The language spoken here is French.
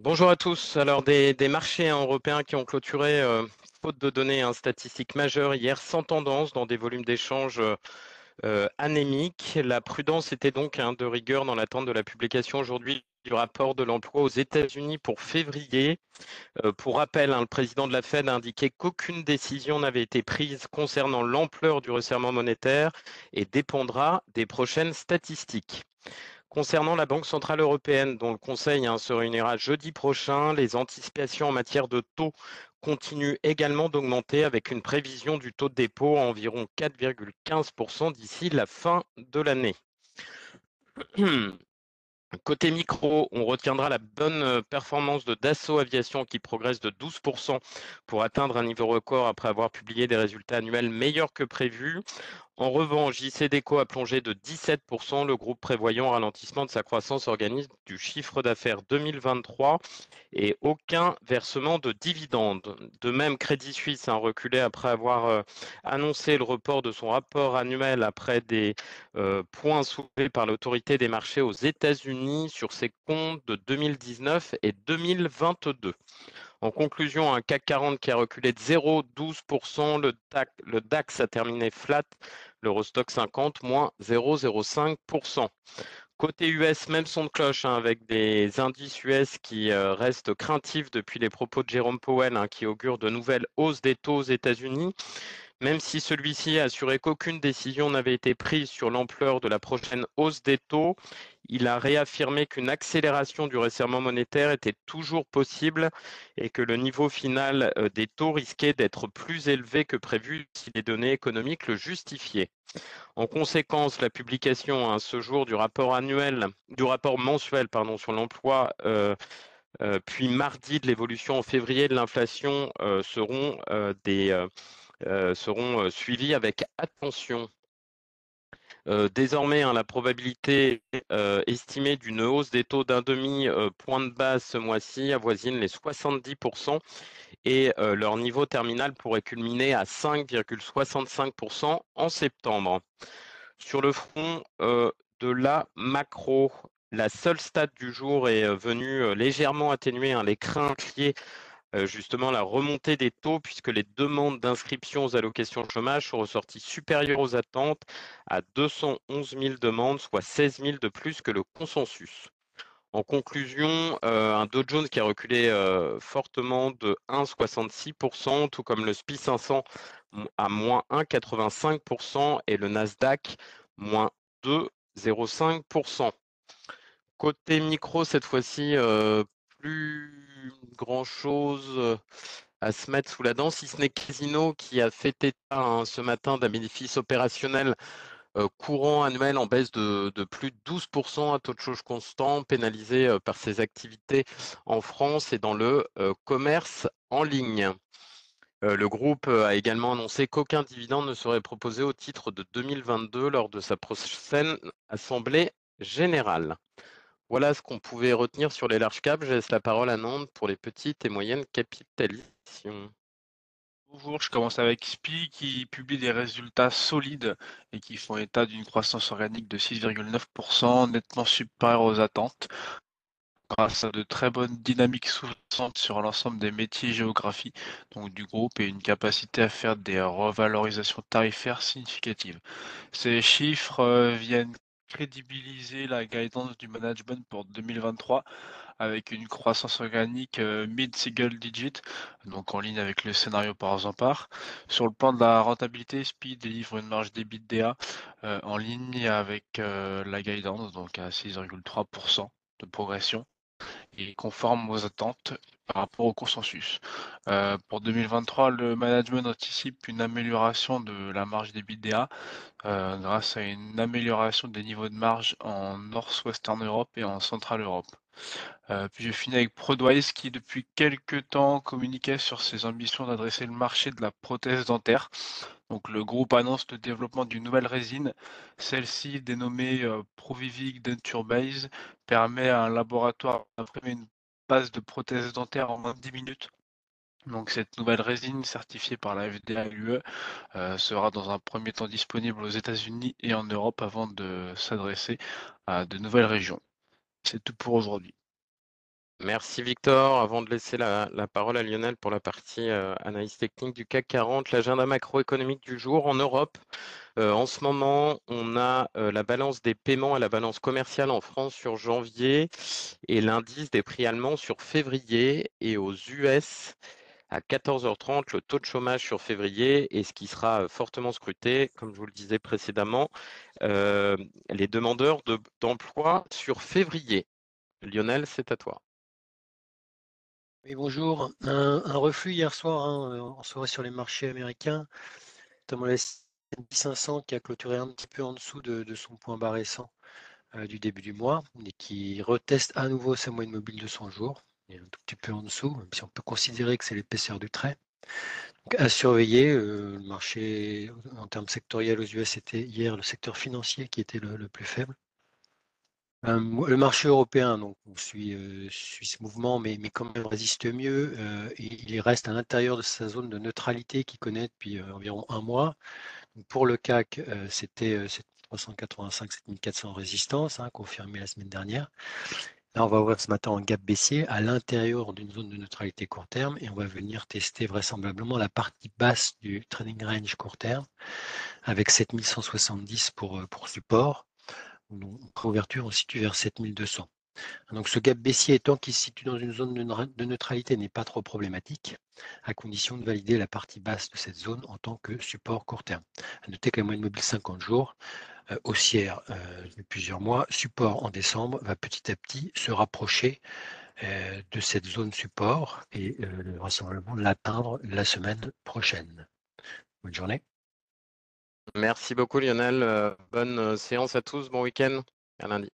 Bonjour à tous. Alors, des, marchés hein, européens qui ont clôturé, euh, faute de données hein, statistiques majeures hier, sans tendance dans des volumes d'échanges euh, anémiques. La prudence était donc hein, de rigueur dans l'attente de la publication aujourd'hui du rapport de l'emploi aux États-Unis pour février. Euh, pour rappel, le président de la Fed a indiqué qu'aucune décision n'avait été prise concernant l'ampleur du resserrement monétaire et dépendra des prochaines statistiques. Concernant la Banque centrale européenne, dont le Conseil hein, se réunira jeudi prochain, les anticipations en matière de taux continuent également d'augmenter avec une prévision du taux de dépôt à environ 4,15% d'ici la fin de l'année. Côté micro, on retiendra la bonne performance de Dassault Aviation qui progresse de 12% pour atteindre un niveau record après avoir publié des résultats annuels meilleurs que prévus. En revanche, JC Deco a plongé de 17%, le groupe prévoyant ralentissement de sa croissance organique du chiffre d'affaires 2023 et aucun versement de dividendes. De même, Crédit Suisse a reculé après avoir euh, annoncé le report de son rapport annuel après des euh, points soulevés par l'autorité des marchés aux États-Unis sur ses comptes de 2019 et 2022. En conclusion, un CAC 40 qui a reculé de 0,12%, le, le DAX a terminé flat, l'Eurostock 50 moins 0,05%. Côté US, même son de cloche hein, avec des indices US qui euh, restent craintifs depuis les propos de Jérôme Powell hein, qui augure de nouvelles hausses des taux aux États-Unis. Même si celui-ci a assuré qu'aucune décision n'avait été prise sur l'ampleur de la prochaine hausse des taux, il a réaffirmé qu'une accélération du resserrement monétaire était toujours possible et que le niveau final euh, des taux risquait d'être plus élevé que prévu si les données économiques le justifiaient. En conséquence, la publication à ce jour du rapport annuel, du rapport mensuel sur l'emploi, euh, euh, puis mardi de l'évolution en février de l'inflation seront des seront euh, suivis avec attention. Euh, désormais, hein, la probabilité estimée d'une hausse des taux d'un demi-point de base ce mois-ci avoisine les 70% et leur niveau terminal pourrait culminer à 5,65% en septembre. Sur le front de la macro, la seule stat du jour est venue légèrement atténuer hein, les craintes liées euh, justement la remontée des taux puisque les demandes d'inscription aux allocations chômage sont ressorties supérieures aux attentes à 211 000 demandes, soit 16 000 de plus que le consensus. En conclusion, euh, un Dow Jones qui a reculé euh, fortement de 1,66%, tout comme le SPI 500 à moins 1,85% et le Nasdaq moins 2,05%. Côté micro, cette fois-ci, plus grand-chose à se mettre sous la dent, si ce n'est Casino qui a fait état hein, ce matin d'un bénéfice opérationnel courant annuel en baisse de, plus de 12% à taux de change constant, pénalisé par ses activités en France et dans le commerce en ligne. le groupe a également annoncé qu'aucun dividende ne serait proposé au titre de 2022 lors de sa prochaine assemblée générale. Voilà ce qu'on pouvait retenir sur les larges caps. Je laisse la parole à Nantes pour les petites et moyennes capitalisations. Bonjour, je commence avec SPI qui publie des résultats solides et qui font état d'une croissance organique de 6,9%, nettement supérieure aux attentes, grâce à de très bonnes dynamiques sous-jacentes sur l'ensemble des métiers donc du groupe et une capacité à faire des revalorisations tarifaires significatives. Ces chiffres euh, viennent crédibiliser la guidance du management pour 2023 avec une croissance organique euh, mid-single digit, donc en ligne avec le scénario par en part. Sur le plan de la rentabilité, Speed délivre une marge d'EBITDA euh, en ligne avec euh, la guidance, donc à 6,3% de progression et conforme aux attentes par rapport au consensus. Euh, pour 2023, le management anticipe une amélioration de la marge des euh, grâce à une amélioration des niveaux de marge en Northwestern Europe et en Central Europe. Euh, puis je finis avec Prodwise qui depuis quelques temps communiquait sur ses ambitions d'adresser le marché de la prothèse dentaire. Donc le groupe annonce le développement d'une nouvelle résine. Celle-ci, dénommée euh, Provivic Denture Base, permet à un laboratoire d'imprimer une base de prothèse dentaire en moins de 10 minutes. Donc cette nouvelle résine certifiée par la FDA et euh, sera dans un premier temps disponible aux États-Unis et en Europe avant de s'adresser à de nouvelles régions. C'est tout pour aujourd'hui. Merci Victor. Avant de laisser la, parole à Lionel pour la partie euh, analyse technique du CAC 40, l'agenda macroéconomique du jour en Europe. Euh, en ce moment, on a euh, la balance des paiements et la balance commerciale en France sur janvier et l'indice des prix allemands sur février et aux US. À 14h30, le taux de chômage sur février et ce qui sera fortement scruté, comme je vous le disais précédemment, les demandeurs d'emploi sur février. Lionel, c'est à toi. Oui, bonjour. Un, reflux hier soir hein, en soirée sur les marchés américains, notamment la S&P 500 qui a clôturé un petit peu en dessous de, son point bas récent euh, du début du mois et qui reteste à nouveau sa moyenne mobile de 100 jours, et un tout petit peu en dessous, même si on peut considérer que c'est l'épaisseur du trait. à surveiller, euh, le marché en termes sectoriels aux US, c'était hier le secteur financier qui était le plus faible le marché européen donc, suit, suit ce mouvement, mais, mais quand même résiste mieux. il reste à l'intérieur de sa zone de neutralité qu'il connaît depuis environ un mois. pour le CAC, c'était 385, 7400 résistance, hein, confirmé la semaine dernière. Là, on va voir ce matin un gap baissier à l'intérieur d'une zone de neutralité court terme et on va venir tester vraisemblablement la partie basse du trading range court terme avec 7170 pour, pour support ouverture, on situe vers 7200. Donc ce gap baissier étant qu'il se situe dans une zone de neutralité n'est pas trop problématique, à condition de valider la partie basse de cette zone en tant que support court terme. À noter que la moyenne mobile 50 jours, euh, haussière euh, de plusieurs mois, support en décembre, va petit à petit se rapprocher euh, de cette zone support et le rassemblement l'atteindre la semaine prochaine. Bonne journée. Merci beaucoup Lionel. Euh, bonne euh, séance à tous. Bon week-end. À lundi.